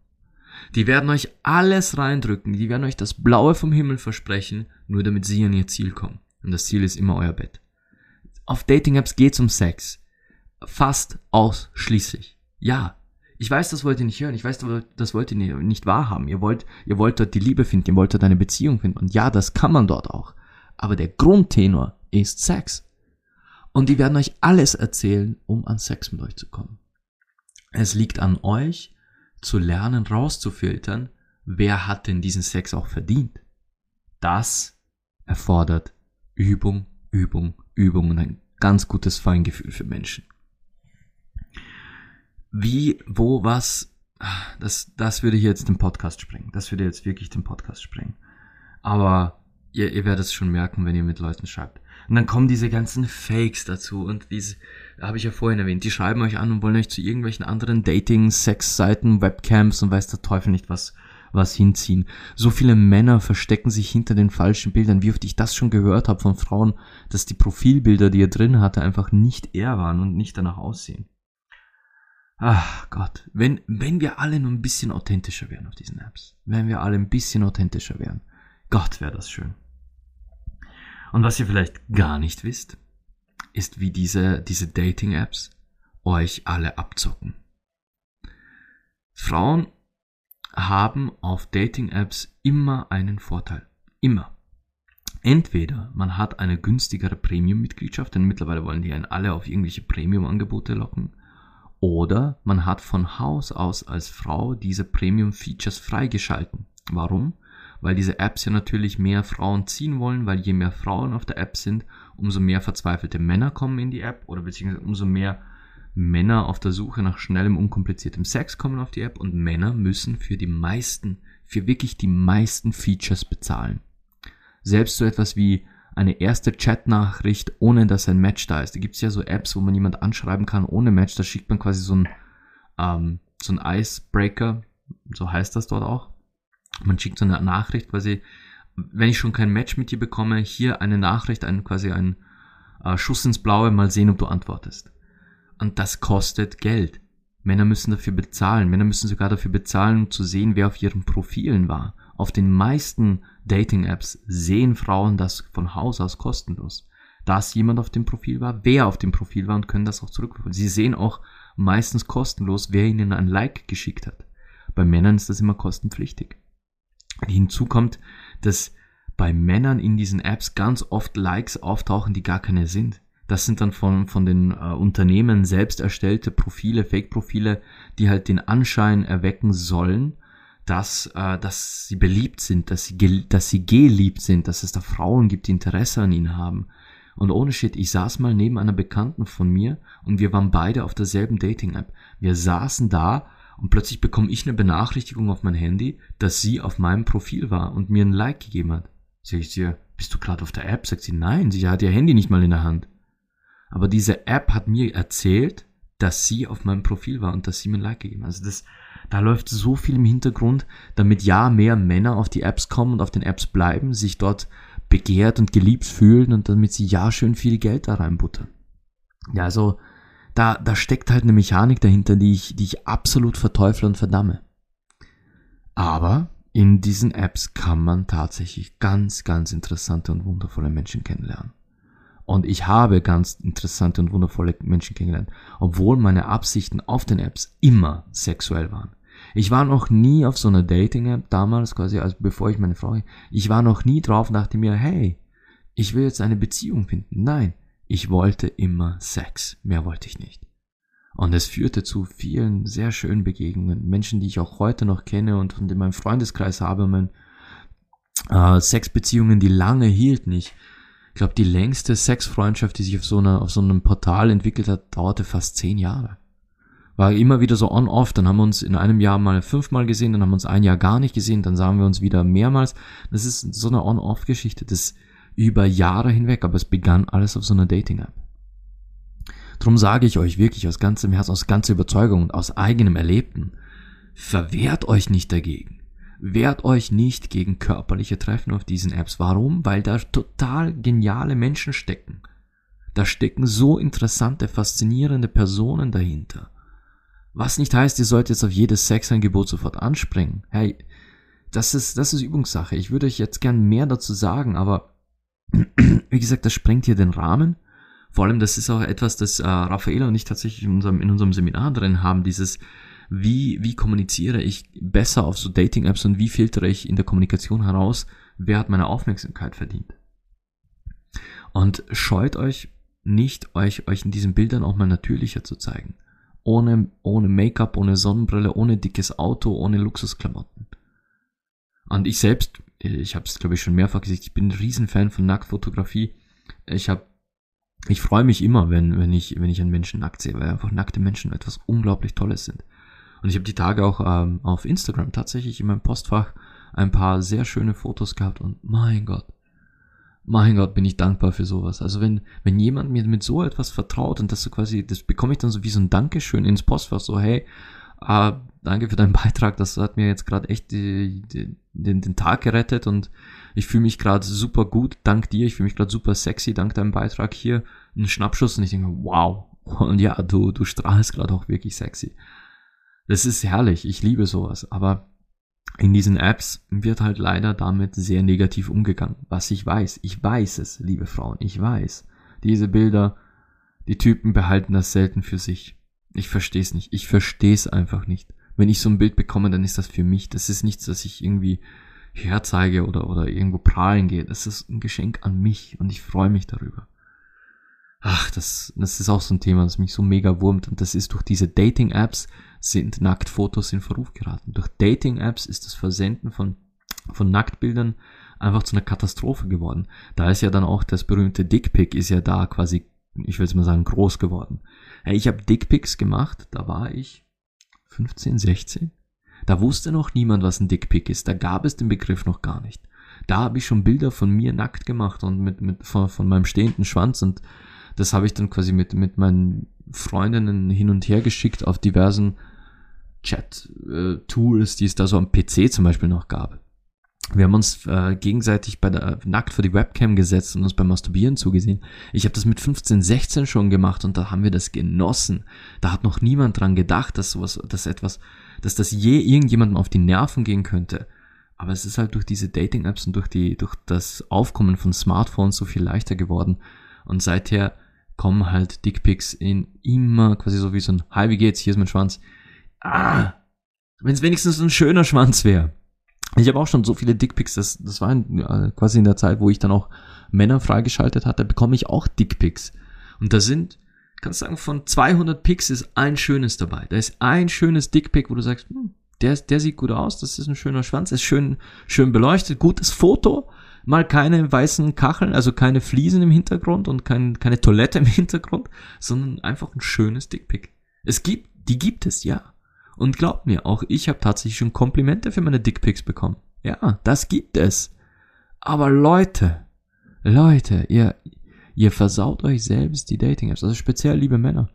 Die werden euch alles reindrücken, die werden euch das Blaue vom Himmel versprechen, nur damit sie an ihr Ziel kommen. Und das Ziel ist immer euer Bett. Auf Dating-Apps geht's um Sex. Fast ausschließlich. Ja. Ich weiß, das wollt ihr nicht hören. Ich weiß, das wollt ihr nicht wahrhaben. Ihr wollt, ihr wollt dort die Liebe finden. Ihr wollt dort eine Beziehung finden. Und ja, das kann man dort auch. Aber der Grundtenor ist Sex. Und die werden euch alles erzählen, um an Sex mit euch zu kommen. Es liegt an euch, zu lernen, rauszufiltern, wer hat denn diesen Sex auch verdient. Das erfordert Übung, Übung, Übung und ein ganz gutes Feingefühl für Menschen. Wie, wo, was, das, das würde jetzt den Podcast sprengen. Das würde jetzt wirklich den Podcast sprengen. Aber ihr, ihr werdet es schon merken, wenn ihr mit Leuten schreibt. Und dann kommen diese ganzen Fakes dazu und diese, habe ich ja vorhin erwähnt, die schreiben euch an und wollen euch zu irgendwelchen anderen Dating, Sex-Seiten, Webcams und weiß der Teufel nicht was, was hinziehen. So viele Männer verstecken sich hinter den falschen Bildern, wie oft ich das schon gehört habe von Frauen, dass die Profilbilder, die er drin hatte, einfach nicht er waren und nicht danach aussehen. Ach Gott, wenn, wenn wir alle nur ein bisschen authentischer wären auf diesen Apps, wenn wir alle ein bisschen authentischer wären, Gott wäre das schön. Und was ihr vielleicht gar nicht wisst, ist, wie diese, diese Dating-Apps euch alle abzocken. Frauen haben auf Dating-Apps immer einen Vorteil. Immer. Entweder man hat eine günstigere Premium-Mitgliedschaft, denn mittlerweile wollen die einen alle auf irgendwelche Premium-Angebote locken. Oder man hat von Haus aus als Frau diese Premium-Features freigeschalten. Warum? weil diese Apps ja natürlich mehr Frauen ziehen wollen, weil je mehr Frauen auf der App sind, umso mehr verzweifelte Männer kommen in die App oder beziehungsweise umso mehr Männer auf der Suche nach schnellem, unkompliziertem Sex kommen auf die App und Männer müssen für die meisten, für wirklich die meisten Features bezahlen. Selbst so etwas wie eine erste Chatnachricht, ohne dass ein Match da ist. Da gibt es ja so Apps, wo man jemand anschreiben kann ohne Match. Da schickt man quasi so ein, ähm, so ein Icebreaker, so heißt das dort auch. Man schickt so eine Nachricht quasi, wenn ich schon kein Match mit dir bekomme, hier eine Nachricht, ein, quasi ein äh, Schuss ins Blaue, mal sehen, ob du antwortest. Und das kostet Geld. Männer müssen dafür bezahlen. Männer müssen sogar dafür bezahlen, um zu sehen, wer auf ihren Profilen war. Auf den meisten Dating-Apps sehen Frauen das von Haus aus kostenlos. Dass jemand auf dem Profil war, wer auf dem Profil war und können das auch zurückverfolgen. Sie sehen auch meistens kostenlos, wer ihnen ein Like geschickt hat. Bei Männern ist das immer kostenpflichtig. Hinzu kommt, dass bei Männern in diesen Apps ganz oft Likes auftauchen, die gar keine sind. Das sind dann von, von den äh, Unternehmen selbst erstellte Profile, Fake-Profile, die halt den Anschein erwecken sollen, dass, äh, dass sie beliebt sind, dass sie, dass sie geliebt sind, dass es da Frauen gibt, die Interesse an ihnen haben. Und ohne Shit, ich saß mal neben einer Bekannten von mir und wir waren beide auf derselben Dating-App. Wir saßen da und plötzlich bekomme ich eine Benachrichtigung auf mein Handy, dass sie auf meinem Profil war und mir ein Like gegeben hat. Sag ich dir, bist du gerade auf der App? Sagt sie, nein, sie hat ihr Handy nicht mal in der Hand. Aber diese App hat mir erzählt, dass sie auf meinem Profil war und dass sie mir ein Like gegeben hat. Also das, da läuft so viel im Hintergrund, damit ja mehr Männer auf die Apps kommen und auf den Apps bleiben, sich dort begehrt und geliebt fühlen und damit sie ja schön viel Geld da reinbuttern. Ja, also da, da steckt halt eine Mechanik dahinter, die ich, die ich absolut verteufle und verdamme. Aber in diesen Apps kann man tatsächlich ganz, ganz interessante und wundervolle Menschen kennenlernen. Und ich habe ganz interessante und wundervolle Menschen kennengelernt, obwohl meine Absichten auf den Apps immer sexuell waren. Ich war noch nie auf so einer Dating-App damals, quasi, also bevor ich meine Frau, ich war noch nie drauf und dachte mir, hey, ich will jetzt eine Beziehung finden. Nein, ich wollte immer Sex. Mehr wollte ich nicht. Und es führte zu vielen sehr schönen Begegnungen. Menschen, die ich auch heute noch kenne und in meinem Freundeskreis habe, mein, äh, Sexbeziehungen, die lange hielten. Ich glaube, die längste Sexfreundschaft, die sich auf so, einer, auf so einem Portal entwickelt hat, dauerte fast zehn Jahre. War immer wieder so on-off. Dann haben wir uns in einem Jahr mal fünfmal gesehen, dann haben wir uns ein Jahr gar nicht gesehen, dann sahen wir uns wieder mehrmals. Das ist so eine On-off-Geschichte. Das über Jahre hinweg, aber es begann alles auf so einer Dating-App. Drum sage ich euch wirklich aus ganzem Herzen, aus ganzer Überzeugung und aus eigenem Erlebten, verwehrt euch nicht dagegen. Wehrt euch nicht gegen körperliche Treffen auf diesen Apps. Warum? Weil da total geniale Menschen stecken. Da stecken so interessante, faszinierende Personen dahinter. Was nicht heißt, ihr sollt jetzt auf jedes Sexangebot sofort anspringen. Hey, das ist, das ist Übungssache. Ich würde euch jetzt gern mehr dazu sagen, aber wie gesagt, das sprengt hier den Rahmen. Vor allem, das ist auch etwas, das äh, Raffaella und ich tatsächlich in unserem, in unserem Seminar drin haben, dieses, wie, wie kommuniziere ich besser auf so Dating-Apps und wie filtere ich in der Kommunikation heraus, wer hat meine Aufmerksamkeit verdient. Und scheut euch nicht, euch, euch in diesen Bildern auch mal natürlicher zu zeigen. Ohne, ohne Make-up, ohne Sonnenbrille, ohne dickes Auto, ohne Luxusklamotten. Und ich selbst, ich habe es glaube ich schon mehrfach gesagt, ich bin ein Riesenfan von Nacktfotografie. Ich habe ich freue mich immer, wenn, wenn, ich, wenn ich einen Menschen nackt sehe, weil einfach nackte Menschen etwas unglaublich Tolles sind. Und ich habe die Tage auch ähm, auf Instagram tatsächlich in meinem Postfach ein paar sehr schöne Fotos gehabt und mein Gott, mein Gott, bin ich dankbar für sowas. Also wenn, wenn jemand mir mit so etwas vertraut und das so quasi, das bekomme ich dann so wie so ein Dankeschön ins Postfach, so hey, äh, danke für deinen Beitrag, das hat mir jetzt gerade echt die, die, den, den Tag gerettet und ich fühle mich gerade super gut, dank dir, ich fühle mich gerade super sexy, dank deinem Beitrag hier, ein Schnappschuss und ich denke, wow, und ja, du, du strahlst gerade auch wirklich sexy. Das ist herrlich, ich liebe sowas, aber in diesen Apps wird halt leider damit sehr negativ umgegangen, was ich weiß. Ich weiß es, liebe Frauen, ich weiß. Diese Bilder, die Typen behalten das selten für sich. Ich verstehe es nicht. Ich verstehe es einfach nicht. Wenn ich so ein Bild bekomme, dann ist das für mich. Das ist nichts, das ich irgendwie herzeige oder, oder irgendwo prahlen gehe. Das ist ein Geschenk an mich und ich freue mich darüber. Ach, das, das ist auch so ein Thema, das mich so mega wurmt und das ist durch diese Dating-Apps sind Nacktfotos in Verruf geraten. Durch Dating-Apps ist das Versenden von, von Nacktbildern einfach zu einer Katastrophe geworden. Da ist ja dann auch das berühmte Dickpick ist ja da quasi, ich will es mal sagen, groß geworden. Hey, ich habe Dickpics gemacht, da war ich 15, 16. Da wusste noch niemand, was ein Dickpick ist. Da gab es den Begriff noch gar nicht. Da habe ich schon Bilder von mir nackt gemacht und mit, mit von, von meinem stehenden Schwanz und das habe ich dann quasi mit, mit meinen Freundinnen hin und her geschickt auf diversen Chat-Tools, die es da so am PC zum Beispiel noch gab. Wir haben uns äh, gegenseitig bei der nackt vor die Webcam gesetzt und uns beim Masturbieren zugesehen. Ich habe das mit 15, 16 schon gemacht und da haben wir das genossen. Da hat noch niemand dran gedacht, dass sowas, dass etwas, dass das je irgendjemandem auf die Nerven gehen könnte. Aber es ist halt durch diese Dating-Apps und durch die, durch das Aufkommen von Smartphones so viel leichter geworden. Und seither kommen halt Dickpics in immer quasi so wie so ein Hi, wie geht's? Hier ist mein Schwanz. Ah, wenn es wenigstens ein schöner Schwanz wäre. Ich habe auch schon so viele Dickpics, das, das war ja, quasi in der Zeit, wo ich dann auch Männer freigeschaltet hatte, bekomme ich auch Dickpics. Und da sind, kannst du sagen, von 200 Pics ist ein schönes dabei. Da ist ein schönes Dickpic, wo du sagst, hm, der, der sieht gut aus, das ist ein schöner Schwanz, ist schön, schön beleuchtet, gutes Foto, mal keine weißen Kacheln, also keine Fliesen im Hintergrund und kein, keine Toilette im Hintergrund, sondern einfach ein schönes Dickpic. Es gibt, die gibt es, ja. Und glaubt mir, auch ich habe tatsächlich schon Komplimente für meine Dickpics bekommen. Ja, das gibt es. Aber Leute, Leute, ihr, ihr versaut euch selbst die Dating-Apps. Also speziell liebe Männer.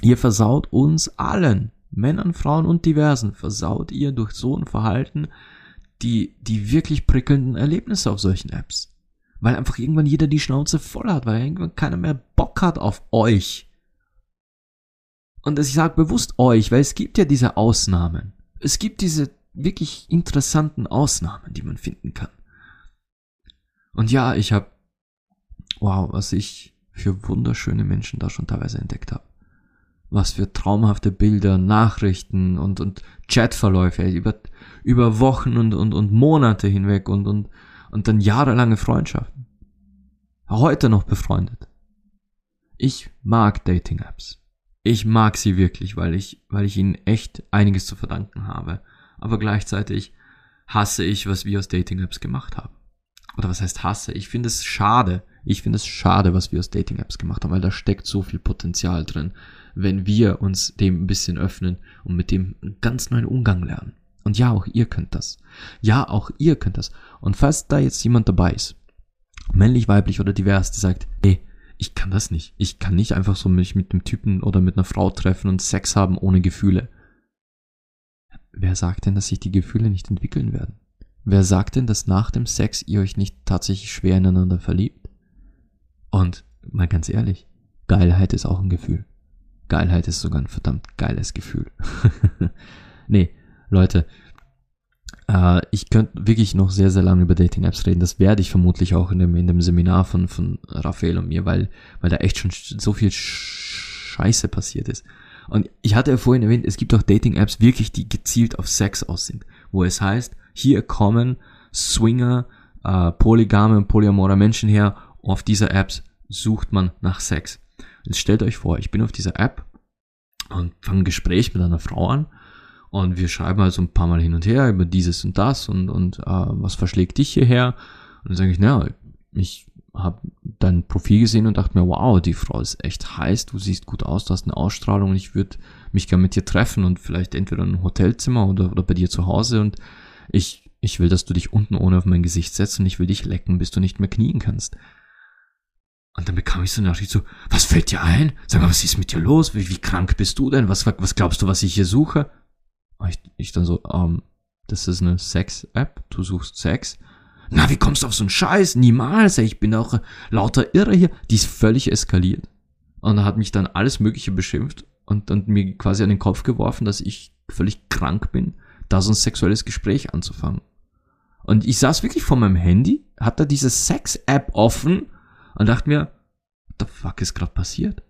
Ihr versaut uns allen, Männern, Frauen und Diversen, versaut ihr durch so ein Verhalten die, die wirklich prickelnden Erlebnisse auf solchen Apps. Weil einfach irgendwann jeder die Schnauze voll hat, weil irgendwann keiner mehr Bock hat auf euch. Und ich sage bewusst euch, weil es gibt ja diese Ausnahmen. Es gibt diese wirklich interessanten Ausnahmen, die man finden kann. Und ja, ich habe, wow, was ich für wunderschöne Menschen da schon teilweise entdeckt habe. Was für traumhafte Bilder, Nachrichten und, und Chatverläufe über, über Wochen und, und, und Monate hinweg und, und, und dann jahrelange Freundschaften. Heute noch befreundet. Ich mag Dating-Apps. Ich mag sie wirklich, weil ich, weil ich ihnen echt einiges zu verdanken habe. Aber gleichzeitig hasse ich, was wir aus Dating-Apps gemacht haben. Oder was heißt hasse? Ich finde es schade. Ich finde es schade, was wir aus Dating-Apps gemacht haben, weil da steckt so viel Potenzial drin, wenn wir uns dem ein bisschen öffnen und mit dem einen ganz neuen Umgang lernen. Und ja, auch ihr könnt das. Ja, auch ihr könnt das. Und falls da jetzt jemand dabei ist, männlich, weiblich oder divers, die sagt, ey, ich kann das nicht. Ich kann nicht einfach so mich mit einem Typen oder mit einer Frau treffen und Sex haben ohne Gefühle. Wer sagt denn, dass sich die Gefühle nicht entwickeln werden? Wer sagt denn, dass nach dem Sex ihr euch nicht tatsächlich schwer ineinander verliebt? Und mal ganz ehrlich, Geilheit ist auch ein Gefühl. Geilheit ist sogar ein verdammt geiles Gefühl. nee, Leute, äh, ich könnte wirklich noch sehr, sehr lange über Dating-Apps reden. Das werde ich vermutlich auch in dem, in dem Seminar von, von Raphael und mir, weil, weil da echt schon so viel Scheiße passiert ist. Und ich hatte ja vorhin erwähnt, es gibt auch Dating-Apps wirklich, die gezielt auf Sex aus sind, wo es heißt, hier kommen Swinger, äh, polygame und polyamore Menschen her, auf dieser Apps sucht man nach Sex. Jetzt stellt euch vor, ich bin auf dieser App und fange ein Gespräch mit einer Frau an und wir schreiben also ein paar Mal hin und her über dieses und das und, und äh, was verschlägt dich hierher? Und dann sage ich, naja, ich habe dein Profil gesehen und dachte mir, wow, die Frau ist echt heiß, du siehst gut aus, du hast eine Ausstrahlung und ich würde mich gerne mit dir treffen und vielleicht entweder in einem Hotelzimmer oder, oder bei dir zu Hause und ich, ich will, dass du dich unten ohne auf mein Gesicht setzt und ich will dich lecken, bis du nicht mehr knien kannst. Und dann bekam ich so eine Nachricht so, was fällt dir ein? Sag mal, was ist mit dir los? Wie, wie krank bist du denn? Was, was glaubst du, was ich hier suche? Ich, ich dann so, ähm, das ist eine Sex-App, du suchst Sex. Na, wie kommst du auf so einen Scheiß? Niemals, ey, ich bin auch lauter Irre hier. Die ist völlig eskaliert. Und hat mich dann alles Mögliche beschimpft und, und mir quasi an den Kopf geworfen, dass ich völlig krank bin, da so ein sexuelles Gespräch anzufangen. Und ich saß wirklich vor meinem Handy, hatte diese Sex-App offen und dachte mir, what the fuck ist gerade passiert?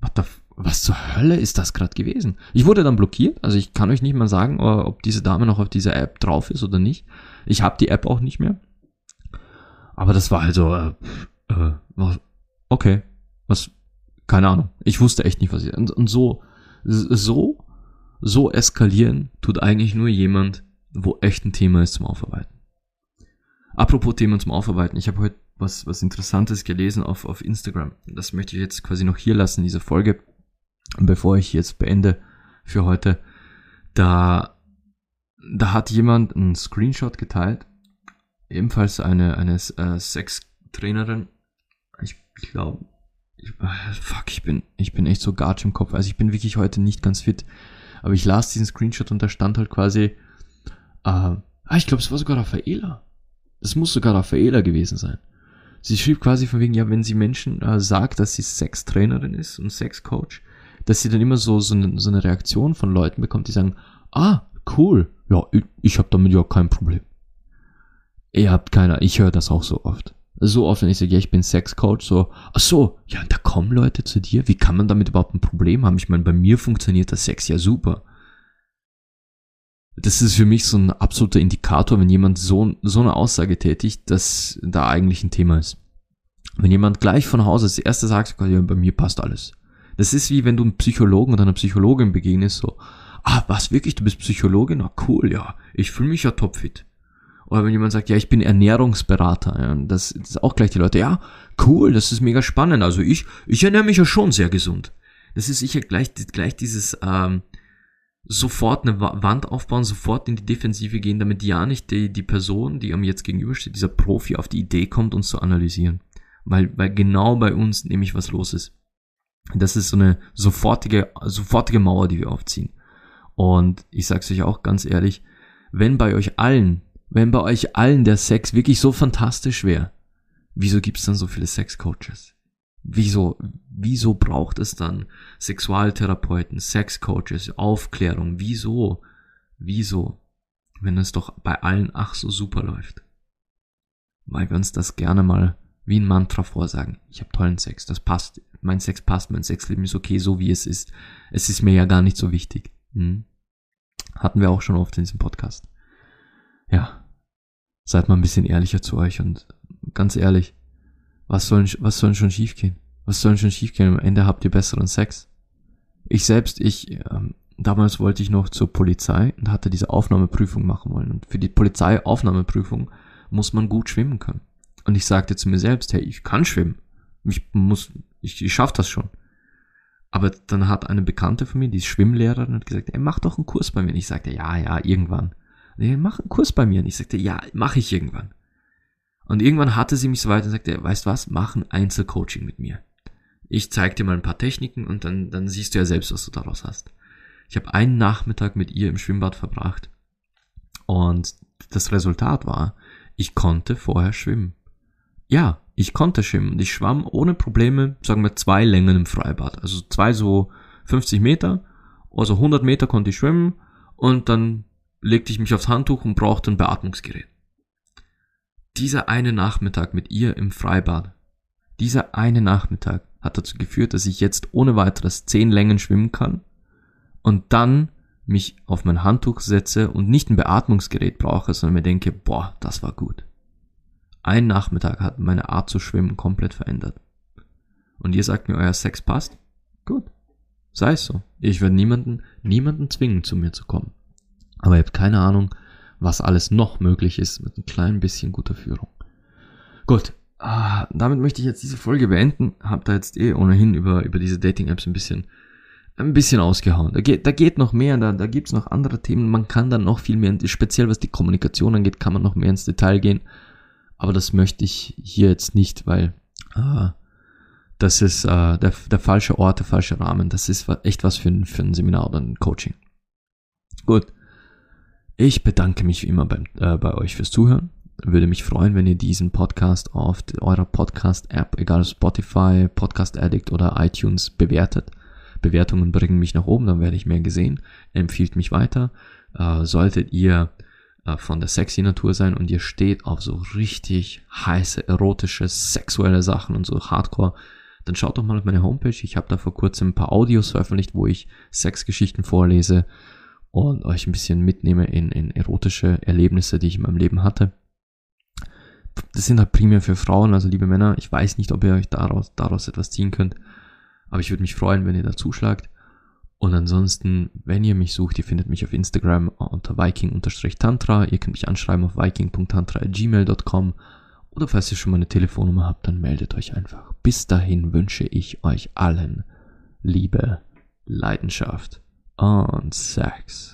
What the, was zur Hölle ist das gerade gewesen? Ich wurde dann blockiert, also ich kann euch nicht mal sagen, ob diese Dame noch auf dieser App drauf ist oder nicht. Ich habe die App auch nicht mehr. Aber das war also, äh, äh, okay, was, keine Ahnung. Ich wusste echt nicht, was ich, und, und so, so, so eskalieren tut eigentlich nur jemand, wo echt ein Thema ist zum Aufarbeiten. Apropos Themen zum Aufarbeiten, ich habe heute was, was Interessantes gelesen auf, auf Instagram. Das möchte ich jetzt quasi noch hier lassen, diese Folge, bevor ich jetzt beende für heute. Da, da hat jemand einen Screenshot geteilt ebenfalls eine, eine äh, Sextrainerin. Ich glaube, fuck, ich bin, ich bin echt so gatsch im Kopf. Also ich bin wirklich heute nicht ganz fit. Aber ich las diesen Screenshot und da stand halt quasi, äh, ah, ich glaube, es war sogar Raffaela. Das muss sogar Raffaela gewesen sein. Sie schrieb quasi von wegen, ja, wenn sie Menschen äh, sagt, dass sie Sextrainerin ist und Sexcoach, dass sie dann immer so, so, eine, so eine Reaktion von Leuten bekommt, die sagen, ah, cool, ja, ich, ich habe damit ja kein Problem. Ihr habt keiner, ich höre das auch so oft. So oft, wenn ich sage, ja, ich bin Sexcoach, so, ach so, ja, da kommen Leute zu dir, wie kann man damit überhaupt ein Problem haben? Ich meine, bei mir funktioniert das Sex ja super. Das ist für mich so ein absoluter Indikator, wenn jemand so, so eine Aussage tätigt, dass da eigentlich ein Thema ist. Wenn jemand gleich von Hause als erste sagt, ja, bei mir passt alles. Das ist wie wenn du einem Psychologen oder einer Psychologin begegnest, so, ah, was wirklich, du bist Psychologin? Na cool, ja, ich fühle mich ja topfit. Oder wenn jemand sagt, ja, ich bin Ernährungsberater, ja, das, das ist auch gleich die Leute, ja, cool, das ist mega spannend. Also ich, ich ernähre mich ja schon sehr gesund. Das ist sicher gleich, gleich dieses ähm, sofort eine Wand aufbauen, sofort in die Defensive gehen, damit ja nicht die, die Person, die am jetzt gegenübersteht, dieser Profi auf die Idee kommt, uns zu analysieren. Weil, weil genau bei uns nämlich was los ist. Das ist so eine sofortige, sofortige Mauer, die wir aufziehen. Und ich sag's euch auch ganz ehrlich, wenn bei euch allen wenn bei euch allen der Sex wirklich so fantastisch wäre, wieso gibt's dann so viele Sexcoaches? Wieso, wieso braucht es dann Sexualtherapeuten, Sexcoaches, Aufklärung? Wieso? Wieso? Wenn es doch bei allen ach so super läuft. Weil wir uns das gerne mal wie ein Mantra vorsagen. Ich habe tollen Sex, das passt. Mein Sex passt, mein Sexleben ist okay, so wie es ist. Es ist mir ja gar nicht so wichtig. Hm? Hatten wir auch schon oft in diesem Podcast. Ja, seid mal ein bisschen ehrlicher zu euch und ganz ehrlich, was soll, was soll schon schiefgehen? Was soll schon schiefgehen? Am Ende habt ihr besseren Sex. Ich selbst, ich, ähm, damals wollte ich noch zur Polizei und hatte diese Aufnahmeprüfung machen wollen. Und für die Polizeiaufnahmeprüfung muss man gut schwimmen können. Und ich sagte zu mir selbst, hey, ich kann schwimmen. Ich muss, ich, ich schaff das schon. Aber dann hat eine Bekannte von mir, die ist Schwimmlehrerin, hat gesagt, ey, mach doch einen Kurs bei mir. Und ich sagte, ja, ja, irgendwann. Nee, mach einen Kurs bei mir. Und ich sagte, ja, mach ich irgendwann. Und irgendwann hatte sie mich so weit und sagte, weißt was, mach ein Einzelcoaching mit mir. Ich zeig dir mal ein paar Techniken und dann, dann siehst du ja selbst, was du daraus hast. Ich habe einen Nachmittag mit ihr im Schwimmbad verbracht und das Resultat war, ich konnte vorher schwimmen. Ja, ich konnte schwimmen und ich schwamm ohne Probleme, sagen wir, zwei Längen im Freibad. Also zwei so 50 Meter, also 100 Meter konnte ich schwimmen und dann legte ich mich aufs Handtuch und brauchte ein Beatmungsgerät. Dieser eine Nachmittag mit ihr im Freibad, dieser eine Nachmittag hat dazu geführt, dass ich jetzt ohne weiteres zehn Längen schwimmen kann und dann mich auf mein Handtuch setze und nicht ein Beatmungsgerät brauche, sondern mir denke, boah, das war gut. Ein Nachmittag hat meine Art zu schwimmen komplett verändert. Und ihr sagt mir, euer Sex passt? Gut. Sei es so. Ich werde niemanden, niemanden zwingen, zu mir zu kommen. Aber ihr habt keine Ahnung, was alles noch möglich ist mit ein klein bisschen guter Führung. Gut. Ah, damit möchte ich jetzt diese Folge beenden. Hab da jetzt eh ohnehin über, über diese Dating-Apps ein bisschen ein bisschen ausgehauen. Da geht, da geht noch mehr, da, da gibt's noch andere Themen. Man kann dann noch viel mehr, speziell was die Kommunikation angeht, kann man noch mehr ins Detail gehen. Aber das möchte ich hier jetzt nicht, weil äh, das ist äh, der, der falsche Ort, der falsche Rahmen. Das ist echt was für ein, für ein Seminar oder ein Coaching. Gut. Ich bedanke mich wie immer bei, äh, bei euch fürs Zuhören. Würde mich freuen, wenn ihr diesen Podcast auf eurer Podcast-App, egal Spotify, Podcast Addict oder iTunes, bewertet. Bewertungen bringen mich nach oben, dann werde ich mehr gesehen. Empfiehlt mich weiter. Äh, solltet ihr äh, von der sexy Natur sein und ihr steht auf so richtig heiße, erotische, sexuelle Sachen und so Hardcore, dann schaut doch mal auf meine Homepage. Ich habe da vor kurzem ein paar Audios veröffentlicht, wo ich Sexgeschichten vorlese und euch ein bisschen mitnehme in, in erotische Erlebnisse, die ich in meinem Leben hatte. Das sind halt primär für Frauen, also liebe Männer, ich weiß nicht, ob ihr euch daraus, daraus etwas ziehen könnt. Aber ich würde mich freuen, wenn ihr da zuschlagt. Und ansonsten, wenn ihr mich sucht, ihr findet mich auf Instagram unter viking-tantra. Ihr könnt mich anschreiben auf viking.tantra.gmail.com. Oder falls ihr schon mal eine Telefonnummer habt, dann meldet euch einfach. Bis dahin wünsche ich euch allen Liebe, Leidenschaft und Sex.